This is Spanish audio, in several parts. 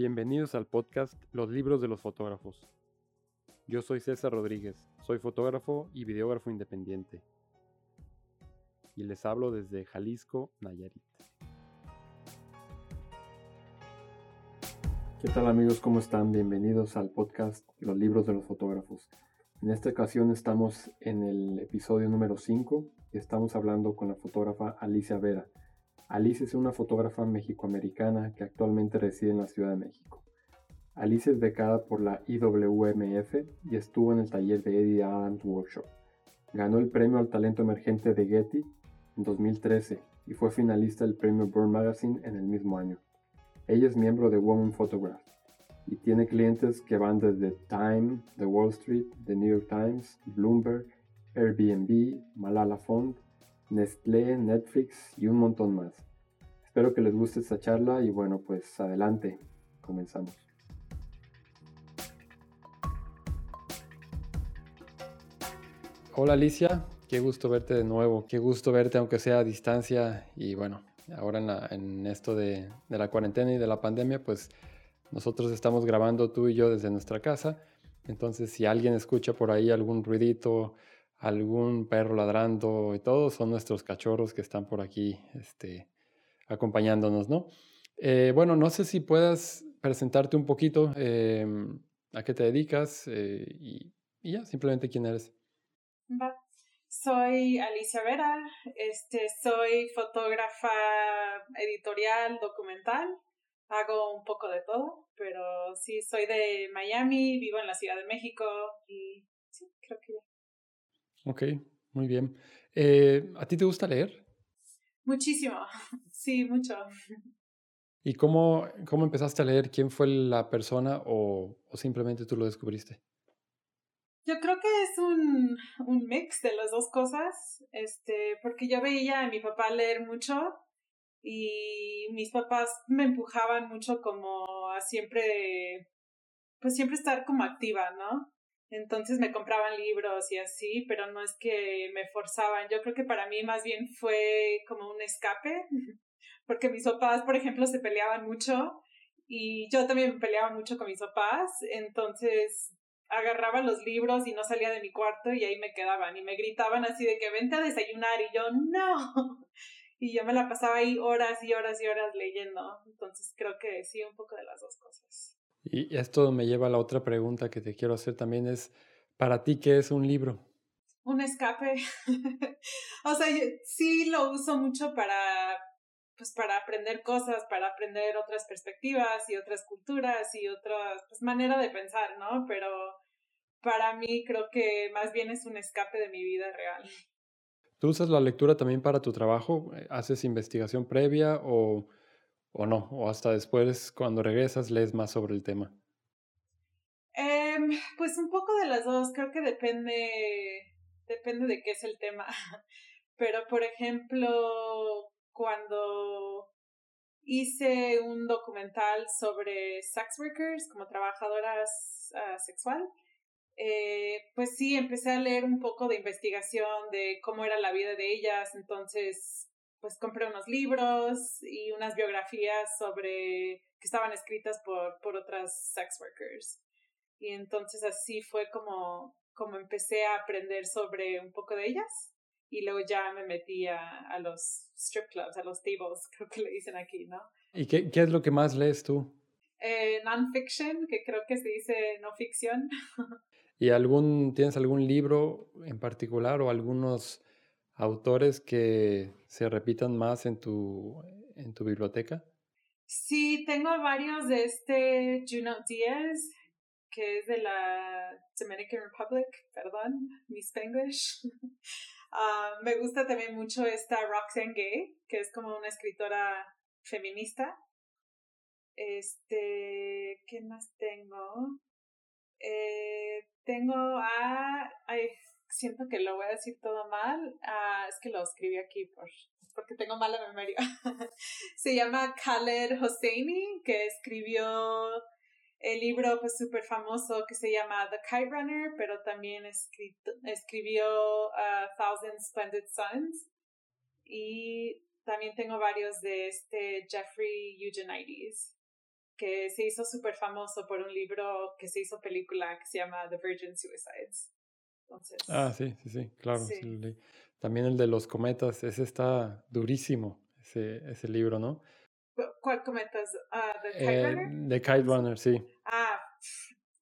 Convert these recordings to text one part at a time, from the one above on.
Bienvenidos al podcast Los libros de los fotógrafos. Yo soy César Rodríguez, soy fotógrafo y videógrafo independiente. Y les hablo desde Jalisco, Nayarit. ¿Qué tal amigos? ¿Cómo están? Bienvenidos al podcast Los libros de los fotógrafos. En esta ocasión estamos en el episodio número 5 y estamos hablando con la fotógrafa Alicia Vera. Alicia es una fotógrafa mexicoamericana que actualmente reside en la Ciudad de México. Alicia es becada por la IWMF y estuvo en el taller de Eddie Adams Workshop. Ganó el premio al talento emergente de Getty en 2013 y fue finalista del premio Burn Magazine en el mismo año. Ella es miembro de Woman Photograph y tiene clientes que van desde Time, The Wall Street, The New York Times, Bloomberg, Airbnb, Malala Fund, Nestlé, Netflix y un montón más. Espero que les guste esta charla y bueno, pues adelante, comenzamos. Hola Alicia, qué gusto verte de nuevo, qué gusto verte aunque sea a distancia y bueno, ahora en, esto de, de, la cuarentena y de la pandemia, pues nosotros estamos grabando tú y yo desde nuestra casa. Entonces, si alguien escucha por ahí algún ruidito, algún perro ladrando y todo, son nuestros cachorros que están por aquí este, acompañándonos, ¿no? Eh, bueno, no sé si puedas presentarte un poquito em, a qué te dedicas eh, y, ya, simplemente quién eres. Soy Alicia Vera, este, soy fotógrafa editorial, documental, hago un poco de todo, pero sí, soy de Miami, vivo en la Ciudad de México y sí, creo que ya. Ok, muy bien. Eh, ¿A ti te gusta leer? Muchísimo, sí, mucho. ¿Y cómo, cómo empezaste a leer? ¿Quién fue la persona o, o simplemente tú lo descubriste? Yo creo que es un, un mix de las dos cosas, este, porque yo veía a mi papá leer mucho y mis papás me empujaban mucho como a siempre, pues siempre estar como activa, ¿no? Entonces me compraban libros y así, pero no es que me forzaban. Yo creo que para mí más bien fue como un escape, porque mis papás, por ejemplo, se peleaban mucho y yo también me peleaba mucho con mis papás, entonces agarraba los libros y no salía de mi cuarto y ahí me quedaban y me gritaban así de que vente a desayunar y yo no. Y yo me la pasaba ahí horas y horas y horas leyendo. Entonces creo que sí, un poco de las dos cosas. Y esto me lleva a la otra pregunta que te quiero hacer también es, ¿para ti qué es un libro? Un escape. o sea, sí lo uso mucho para pues para aprender cosas, para aprender otras perspectivas y otras culturas y otras pues, manera de pensar, ¿no? Pero para mí creo que más bien es un escape de mi vida real. ¿Tú usas la lectura también para tu trabajo? ¿Haces investigación previa o, o no? ¿O hasta después, cuando regresas, lees más sobre el tema? Eh, pues un poco de las dos. Creo que depende, depende de qué es el tema. Pero, por ejemplo, cuando hice un documental sobre sex workers como trabajadoras uh, sexual, eh, pues sí, empecé a leer un poco de investigación de cómo era la vida de ellas, entonces pues compré unos libros y unas biografías sobre que estaban escritas por, por otras sex workers. Y entonces así fue como, como empecé a aprender sobre un poco de ellas y luego ya me metí a, a los strip clubs, a los tables, creo que le dicen aquí, ¿no? ¿Y qué, qué es lo que más lees tú? Eh, non-fiction, que creo que se dice no ficción. ¿Y algún, tienes algún libro en particular o algunos autores que se repitan más en tu, en tu biblioteca? Sí, tengo varios de este Juno Díaz, que es de la Dominican Republic, perdón, mi Spanglish. Ah, me gusta también mucho esta Roxane Gay, que es como una escritora feminista. Este, ¿qué más tengo? Eh, tengo a, ay, siento que lo voy a decir todo mal, ah, es que lo escribí aquí por, porque tengo mala memoria. Se llama Khaled Hosseini, que escribió el libro pues súper famoso que se llama The Kite Runner, pero también escrito, escribió A Thousand Splendid Suns. Y también tengo varios de este Jeffrey Eugenides, que se hizo súper famoso por un libro que se hizo película que se llama The Virgin Suicides. Ah, sí, sí, sí, claro. También el de los cometas, ese está durísimo, ese, ese libro, ¿no? ¿Cuál cometas? Ah, ¿The Kite Runner? Eh, The Kite Runner, sí. Ah,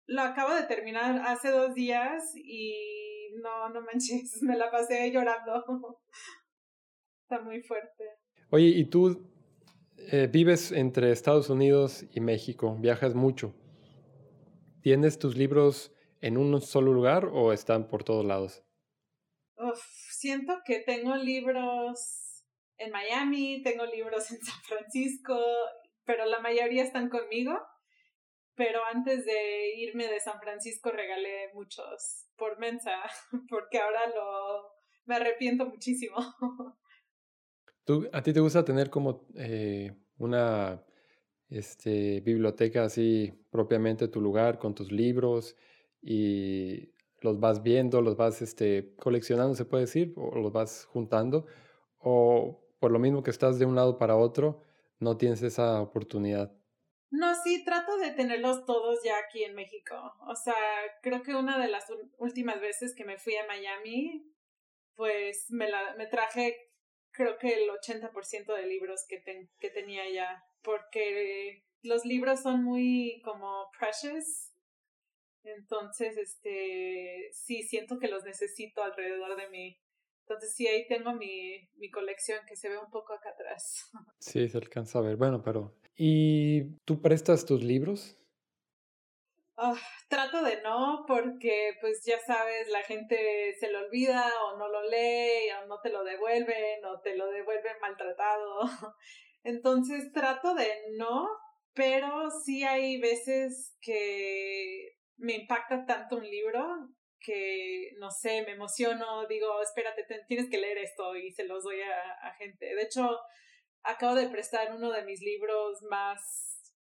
lo acabo de terminar hace dos días y no, no manches, me la pasé llorando. Está muy fuerte. Oye, ¿y tú eh, vives entre Estados Unidos y México? ¿Viajas mucho? ¿Tienes tus libros en un solo lugar o están por todos lados? siento que tengo libros en Miami, tengo libros en San Francisco, pero la mayoría están conmigo pero antes de irme de San Francisco regalé muchos por mensa, porque ahora lo me arrepiento muchísimo. ¿Tú, ¿A ti te gusta tener como eh, una este, biblioteca así propiamente tu lugar con tus libros y los vas viendo, los vas este, coleccionando, se puede decir, o los vas juntando? ¿O por lo mismo que estás de un lado para otro, no tienes esa oportunidad? No, sí, trato de tenerlos todos ya aquí en México. O sea, creo que una de las últimas veces que me fui a Miami, pues me, la, me traje creo que el 80% de libros que, que tenía ya, porque los libros son muy como precious. Entonces, este, sí, siento que los necesito alrededor de mí. Entonces sí, ahí tengo mi, mi colección que se ve un poco acá atrás. Sí, se alcanza a ver. Bueno, pero ¿y tú prestas tus libros? Ah, trato de no, porque pues ya sabes, la gente se lo olvida o no lo lee o no te lo devuelven o te lo devuelven maltratado. Entonces trato de no, pero sí hay veces que me impacta tanto un libro que, no sé, me emociono, digo, espérate, tienes que leer esto y se los doy a, gente. De hecho, acabo de prestar uno de mis libros más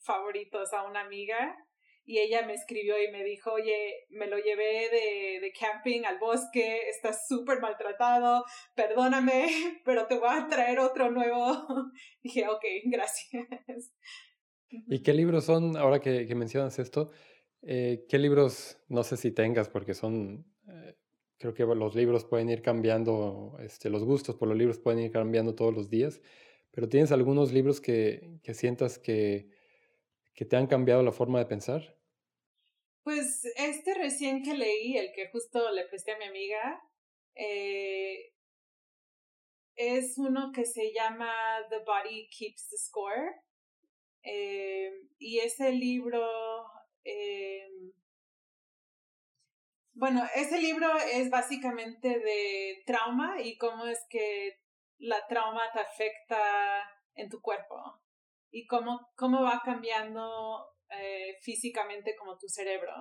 favoritos a una amiga y ella me escribió y me dijo, oye, me lo llevé de, de camping al bosque, está súper maltratado, perdóname, pero te voy a traer otro nuevo. Dije, ok, gracias. ¿Y qué libros son, ahora que, que mencionas esto, eh, ¿Qué libros, no sé si tengas, porque son, eh, creo que los libros pueden ir cambiando, este, los gustos por los libros pueden ir cambiando todos los días, pero ¿tienes algunos libros que, que sientas que, que te han cambiado la forma de pensar? Pues este recién que leí, el que justo le presté a mi amiga, eh, es uno que se llama The Body Keeps the Score. y ese libro eh, bueno, ese libro es básicamente de trauma y cómo es que la trauma te afecta en tu cuerpo y cómo, cómo va cambiando eh, físicamente como tu cerebro.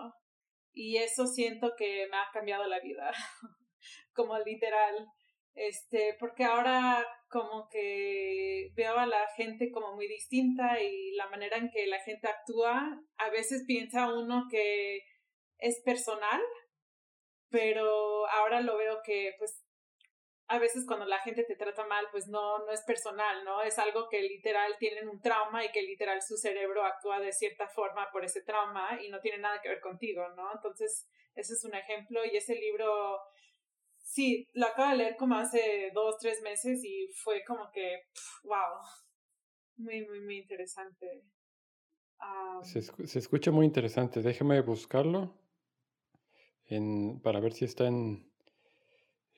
Y eso siento que me ha cambiado la vida, como literal. Este, porque ahora como que veo a la gente como muy distinta y la manera en que la gente actúa, a veces piensa uno que es personal, pero ahora lo veo que pues a veces cuando la gente te trata mal, pues no, no es personal, ¿no? Es algo que literal tienen un trauma y que literal su cerebro actúa de cierta forma por ese trauma y no tiene nada que ver contigo, ¿no? Entonces, ese es un ejemplo y ese libro Sí, lo acabo de leer como hace dos, tres meses y fue como que, wow, muy, muy, muy interesante. se, escucha muy interesante. Déjame buscarlo en, para ver si está en,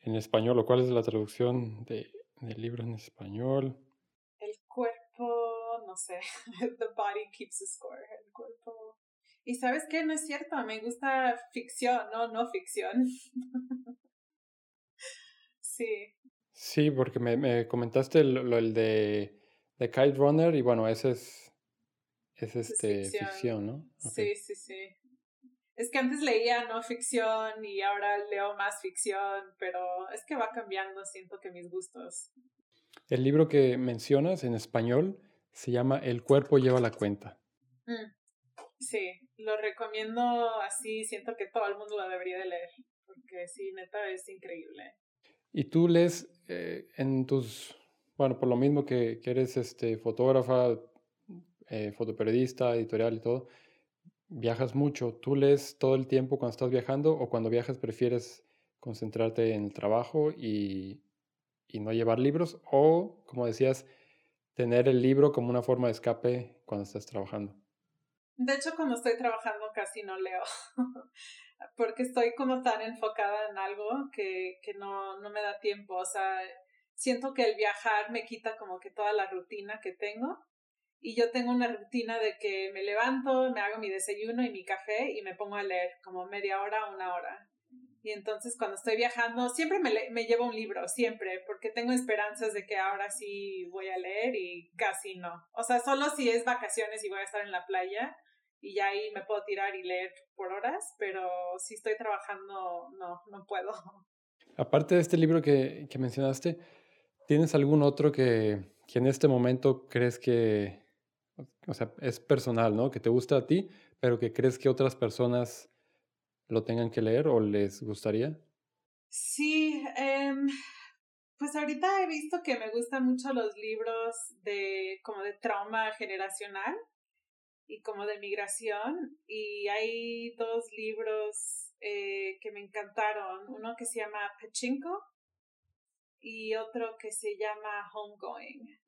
en español o cuál es la traducción de, del libro en español. El cuerpo, no sé, the body keeps the score, el cuerpo. Y sabes qué, no es cierto, me gusta ficción, no, no ficción. Sí. Sí, porque me, me comentaste lo, el de, de, Kite Runner y bueno, ese es, es este, ficción. ¿no? Sí, sí, sí. Es que antes leía no ficción y ahora leo más ficción, pero es que va cambiando, siento que mis gustos. El libro que mencionas en español se llama El cuerpo lleva la cuenta. Mm, sí, lo recomiendo así, siento que todo el mundo lo debería de leer, porque sí, neta, es increíble. Y tú lees eh, en tus, bueno, por lo mismo que, eres este, fotógrafa, eh, fotoperiodista, editorial y todo, viajas mucho. ¿Tú lees todo el tiempo cuando estás viajando o cuando viajas prefieres concentrarte en el trabajo y, y no llevar libros? O, como decías, tener el libro como una forma de escape cuando estás trabajando. De hecho, cuando estoy trabajando casi no leo, porque estoy como tan enfocada en algo que, que no, no me da tiempo. O sea, siento que el viajar me quita como que toda la rutina que tengo. Y yo tengo una rutina de que me levanto, me hago mi desayuno y mi café y me pongo a leer como media hora, una hora. Y entonces cuando estoy viajando, siempre me, me llevo un libro, siempre, porque tengo esperanzas de que ahora sí voy a leer y casi no. O sea, solo si es vacaciones y voy a estar en la playa, y ya ahí me puedo tirar y leer por horas, pero si estoy trabajando, no, no puedo. Aparte de este libro que, que mencionaste, ¿tienes algún otro que, que, en este momento crees que, o sea, es personal, ¿no? Que te gusta a ti, pero que crees que otras personas lo tengan que leer o les gustaría? Sí, eh, pues ahorita he visto que me gustan mucho los libros de como de trauma generacional y como de migración. Y hay dos libros eh, que me encantaron. Uno que se llama Pachinko y otro que se llama Homegoing.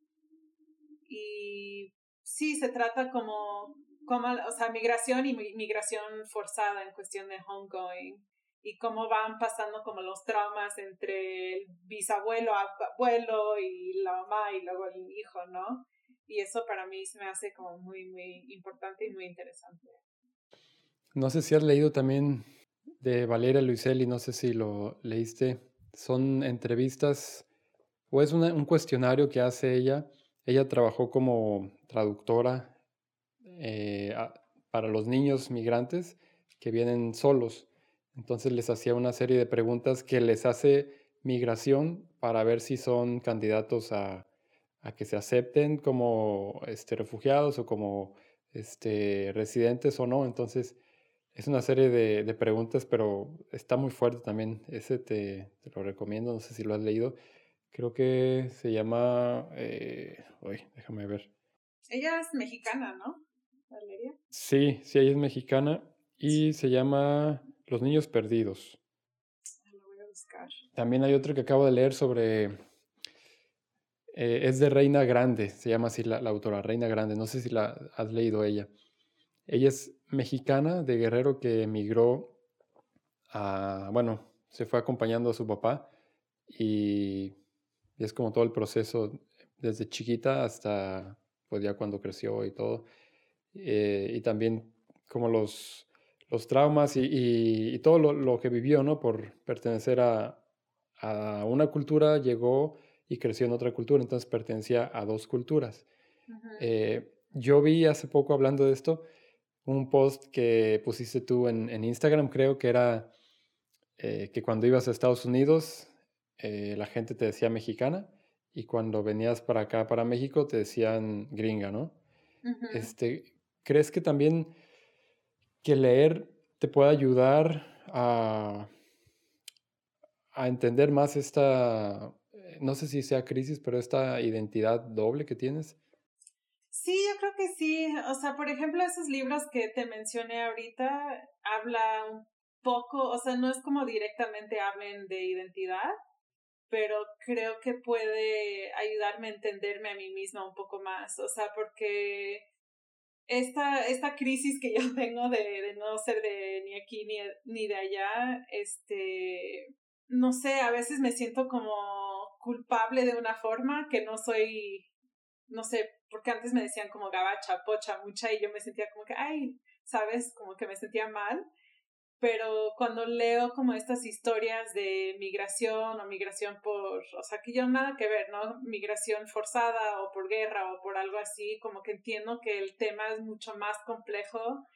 Y sí, se trata como, como o sea, migración y migración forzada en cuestión de homegoing y cómo van pasando como los traumas entre el bisabuelo, abuelo y la mamá y luego el hijo, ¿no? Y eso para mí se me hace como muy, muy importante y muy interesante. No sé si has leído también de Valeria Luiselli, no sé si lo leíste. Son entrevistas o es un cuestionario que hace ella. Ella trabajó como traductora eh, para los niños migrantes que vienen solos. Entonces les hacía una serie de preguntas que les hace migración para ver si son candidatos a a que se acepten como este, refugiados o como este, residentes o no. Entonces, es una serie de, de preguntas, pero está muy fuerte también. Ese te, te, lo recomiendo, no sé si lo has leído. Creo que se llama... Eh, uy, déjame ver. Ella es mexicana, ¿no? Valeria. Sí, sí, ella es mexicana y se llama Los Niños Perdidos. Ah, lo voy a buscar. También hay otro que acabo de leer sobre eh, es de Reina Grande, se llama así la, autora, Reina Grande. No sé si la has leído ella. Ella es mexicana de Guerrero que emigró a, bueno, se fue acompañando a su papá y, es como todo el proceso desde chiquita hasta pues ya cuando creció y todo. Eh, y también como los, los traumas y, todo lo, que vivió, ¿no? Por pertenecer a, a una cultura, llegó y creció en otra cultura, entonces pertenecía a dos culturas. Eh, yo vi hace poco hablando de esto un post que pusiste tú en, Instagram, creo que era eh, que cuando ibas a Estados Unidos eh, la gente te decía mexicana y cuando venías para acá, para México, te decían gringa, ¿no? este, ¿Crees que también que leer te puede ayudar a, a entender más esta no sé si sea crisis, pero esta identidad doble que tienes. Sí, yo creo que sí. O sea, por ejemplo, esos libros que te mencioné ahorita habla un poco, o sea, no es como directamente hablen de identidad, pero creo que puede ayudarme a entenderme a mí misma un poco más. O sea, porque esta, esta crisis que yo tengo de, de no ser de ni aquí ni, ni de allá, este, no sé, a veces me siento como culpable de una forma que no soy, no sé, porque antes me decían como gabacha, pocha, mucha y yo me sentía como que, ay, sabes, como que me sentía mal. Pero cuando leo como estas historias de migración o migración por, o sea, que yo nada que ver, ¿no? Migración forzada o por guerra o por algo así, como que entiendo que el tema es mucho más complejo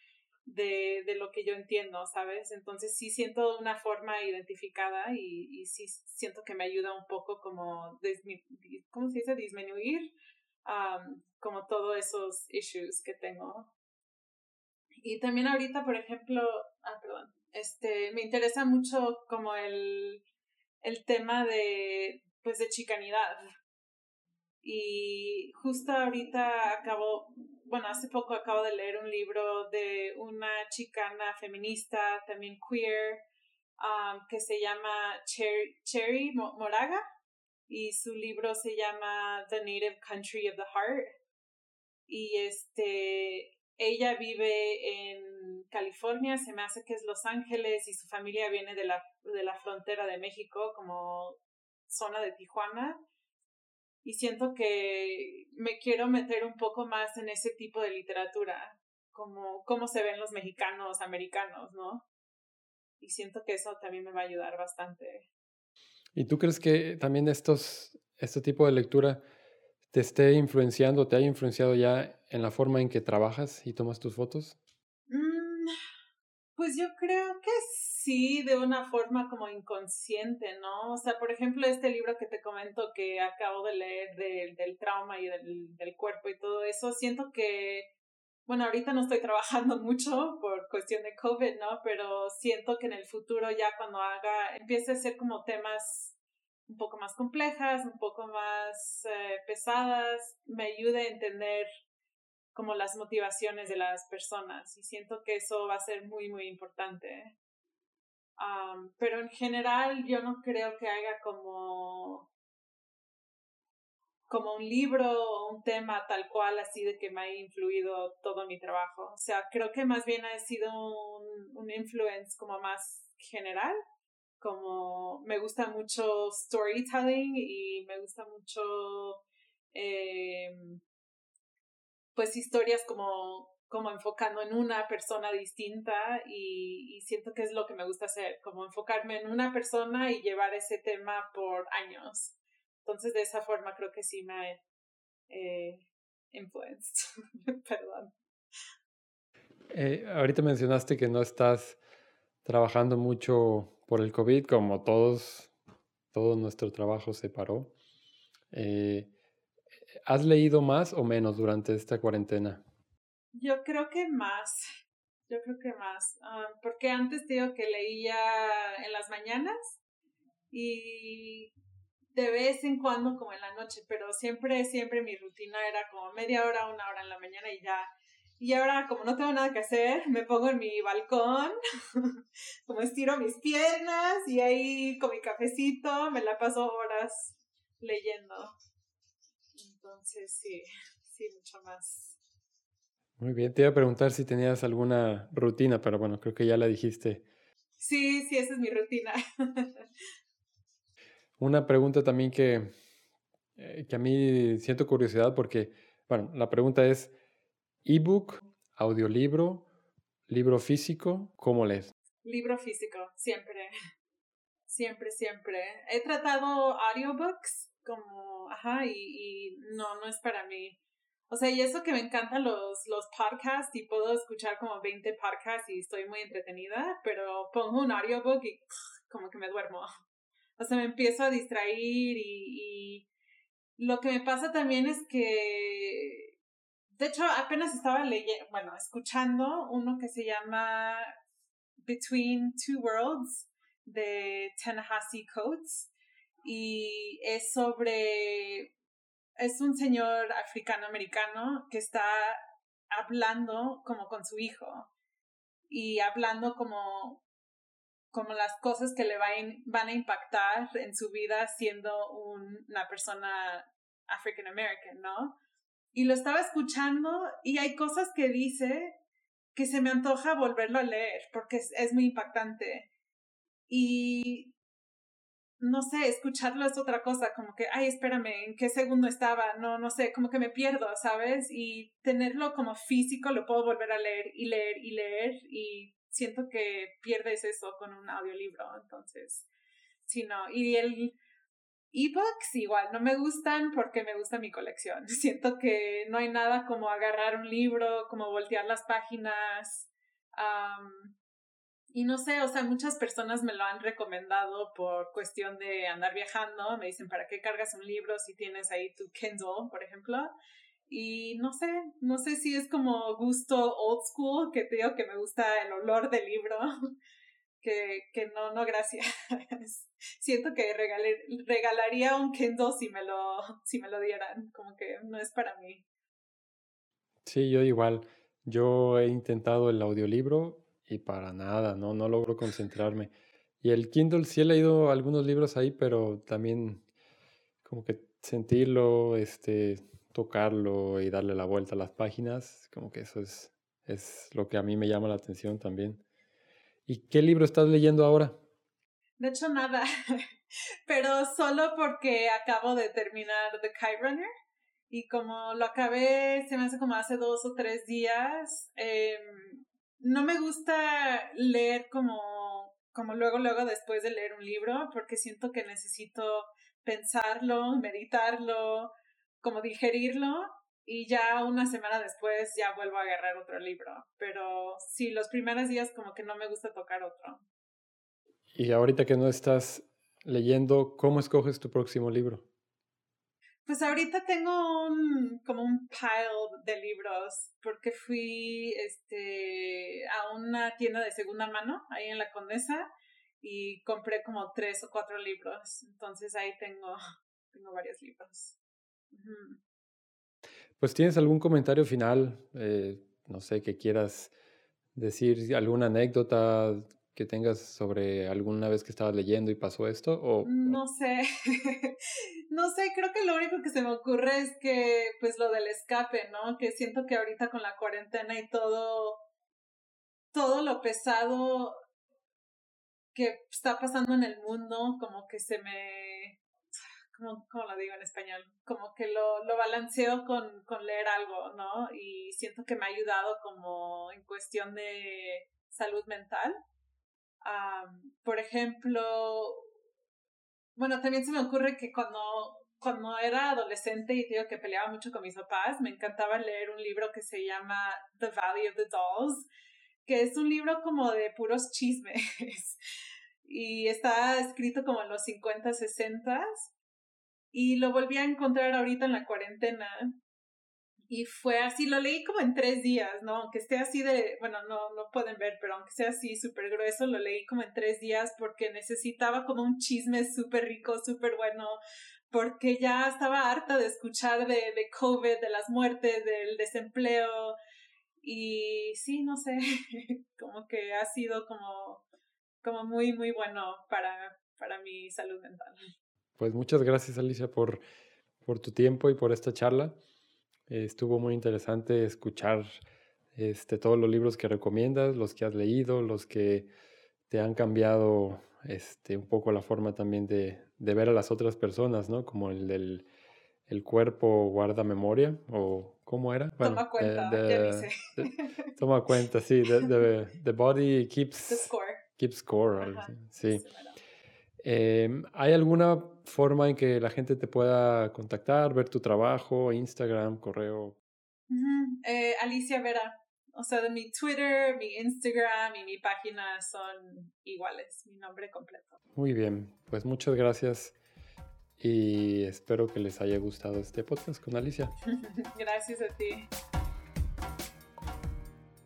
de, de, lo que yo entiendo, ¿sabes? Entonces sí siento una forma identificada y, y sí siento que me ayuda un poco como, ¿cómo se dice? Disminuir como todos esos issues que tengo. Y también ahorita, por ejemplo, ah, perdón, este, me interesa mucho como el, el tema de, pues, de chicanidad. Y justo ahorita acabo, bueno, hace poco acabo de leer un libro de una chicana feminista, también queer, um, que se llama Cherry, Moraga y su libro se llama The Native Country of the Heart. Y este, ella vive en California, se me hace que es Los Ángeles y su familia viene de la, de la frontera de México, como zona de Tijuana. Y siento que me quiero meter un poco más en ese tipo de literatura, como cómo se ven los mexicanos americanos, ¿no? Y siento que eso también me va a ayudar bastante. ¿Y tú crees que también estos, este tipo de lectura te esté influenciando, te haya influenciado ya en la forma en que trabajas y tomas tus fotos? Pues yo creo que sí, de una forma como inconsciente, ¿no? O sea, por ejemplo, este libro que te comento que acabo de leer del trauma y del, del cuerpo y todo eso, siento que, bueno, ahorita no estoy trabajando mucho por cuestión de COVID, ¿no? Pero siento que en el futuro ya cuando haga, empiece a ser como temas un poco más complejas, un poco más eh, pesadas, me ayude a entender como las motivaciones de las personas y siento que eso va a ser muy, muy importante. pero en general yo no creo que haya como como un libro o un tema tal cual así de que me haya influido todo mi trabajo. O sea, creo que más bien ha sido un, un influence como más general como me gusta mucho storytelling y me gusta mucho pues historias como como enfocando en una persona distinta y, siento que es lo que me gusta hacer, como enfocarme en una persona y llevar ese tema por años. Entonces de esa forma creo que sí me eh, influenced. Perdón. Eh, ahorita mencionaste que no estás trabajando mucho por el COVID, como todos, todo nuestro trabajo se paró. Eh, ¿Has leído más o menos durante esta cuarentena? Yo creo que más, yo creo que más, ah, porque antes digo que leía en las mañanas y de vez en cuando como en la noche, pero siempre, siempre mi rutina era como media hora, una hora en la mañana y ya y ahora, como no tengo nada que hacer, me pongo en mi balcón, como estiro mis piernas y ahí con mi cafecito me la paso horas leyendo. Entonces, sí, sí, mucho más. Muy bien, te iba a preguntar si tenías alguna rutina, pero bueno, creo que ya la dijiste. Sí, sí, esa es mi rutina. Una pregunta también que, eh, que a mí siento curiosidad porque, bueno, la pregunta es, ebook, audiolibro, libro físico, ¿cómo lees? Libro físico, siempre. Siempre, siempre. He tratado audiobooks como, ajá, y, y no, no es para mí. O sea, y eso que me encantan los, los podcasts y puedo escuchar como 20 podcasts y estoy muy entretenida, pero pongo un audiobook y como que me duermo. O sea, me empiezo a distraer y, y lo que me pasa también es que de hecho, apenas estaba leyendo, bueno, escuchando uno que se llama Between Two Worlds de Tennessee Coates y es sobre, es un señor africano-americano que está hablando como con su hijo y hablando como, como las cosas que le van a impactar en su vida siendo una persona African American, ¿no? y lo estaba escuchando y hay cosas que dice que se me antoja volverlo a leer porque es, muy impactante. Y no sé, escucharlo es otra cosa, como que, ay, espérame, ¿en qué segundo estaba? No, no sé, como que me pierdo, ¿sabes? Y tenerlo como físico lo puedo volver a leer y leer y leer y siento que pierdes eso con un audiolibro, entonces, sí, no. Y el, ebooks igual no me gustan porque me gusta mi colección. Siento que no hay nada como agarrar un libro, como voltear las páginas. Y no sé, o sea, muchas personas me lo han recomendado por cuestión de andar viajando. Me dicen, ¿para qué cargas un libro si tienes ahí tu Kindle, por ejemplo? Y no sé, no sé si es como gusto old school, que te digo que me gusta el olor del libro, que, que no, no, gracias. Siento que regalaría un Kindle si me, lo, si me lo dieran, como que no es para mí. Sí, yo igual. Yo he intentado el audiolibro y para nada, no, no logro concentrarme. Y el Kindle sí he leído algunos libros ahí, pero también como que sentirlo, este, tocarlo y darle la vuelta a las páginas, como que eso es, es lo que a mí me llama la atención también. ¿Y qué libro estás leyendo ahora? De hecho, nada, pero solo porque acabo de terminar The Kite Runner y como lo acabé, se me hace como hace dos o tres días, em, no me gusta leer como, como luego, luego después de leer un libro, porque siento que necesito pensarlo, meditarlo, como digerirlo y ya una semana después ya vuelvo a agarrar otro libro. Pero sí, los primeros días como que no me gusta tocar otro. Y ahorita que no estás leyendo, ¿cómo escoges tu próximo libro? Pues ahorita tengo un como un pile de libros porque fui este a una tienda de segunda mano ahí en la Condesa y compré como tres o cuatro libros. Entonces ahí tengo tengo varios libros. Pues tienes algún comentario final, eh, no sé, que quieras decir, alguna anécdota que tengas sobre alguna vez que estabas leyendo y pasó esto? O, no sé, no sé, creo que lo único que se me ocurre es que, pues lo del escape, ¿no? Que siento que ahorita con la cuarentena y todo, todo lo pesado que está pasando en el mundo, como que se me, ¿cómo, lo digo en español? Como que lo, lo balanceo con, con leer algo, ¿no? Y siento que me ha ayudado como en cuestión de salud mental por ejemplo, bueno, también se me ocurre que cuando, cuando era adolescente y digo que peleaba mucho con mis papás, me encantaba leer un libro que se llama The Valley of the Dolls, que es un libro como de puros chismes. y está escrito como en los 50, 60 y lo volví a encontrar ahorita en la cuarentena y fue así, lo leí como en tres días, ¿no? Aunque esté así de, bueno, no, no pueden ver, pero aunque sea así súper grueso, lo leí como en tres días porque necesitaba como un chisme súper rico, súper bueno, porque ya estaba harta de escuchar de, de COVID, de las muertes, del desempleo. Y sí, no sé, como que ha sido como, como muy, muy bueno para, para mi salud mental. Pues muchas gracias, Alicia, por, por tu tiempo y por esta charla estuvo muy interesante escuchar este, todos los libros que recomiendas, los que has leído, los que te han cambiado este, un poco la forma también de, de ver a las otras personas, ¿no? Como el del el cuerpo guarda memoria, o ¿cómo era? toma cuenta, ya toma cuenta, sí, the, body keeps, the score. Keeps score, sí. Em, ¿Hay alguna forma en que la gente te pueda contactar, ver tu trabajo, Instagram, correo? Eh, Alicia Vera. O sea, de mi Twitter, mi Instagram y mi página son iguales, mi nombre completo. Muy bien, pues muchas gracias y espero que les haya gustado este podcast con Alicia. gracias a ti.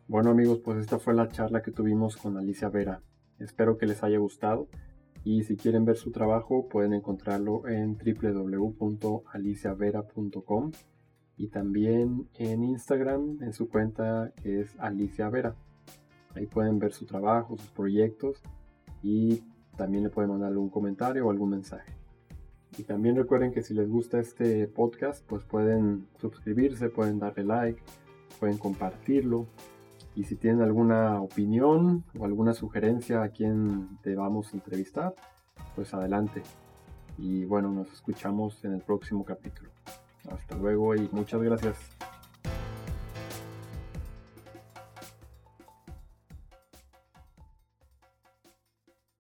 Bueno amigos, pues esta fue la charla que tuvimos con Alicia Vera. Espero que les haya gustado. Y si quieren ver su trabajo pueden encontrarlo en www.aliciavera.com y también en Instagram en su cuenta que es Alicia Vera. Ahí pueden ver su trabajo, sus proyectos y también le pueden mandar un comentario o algún mensaje. Y también recuerden que si les gusta este podcast, pues pueden suscribirse, pueden darle like, pueden compartirlo y si tienen alguna opinión o alguna sugerencia a quien debamos entrevistar, pues adelante. Y bueno, nos escuchamos en el próximo capítulo. Hasta luego y muchas gracias.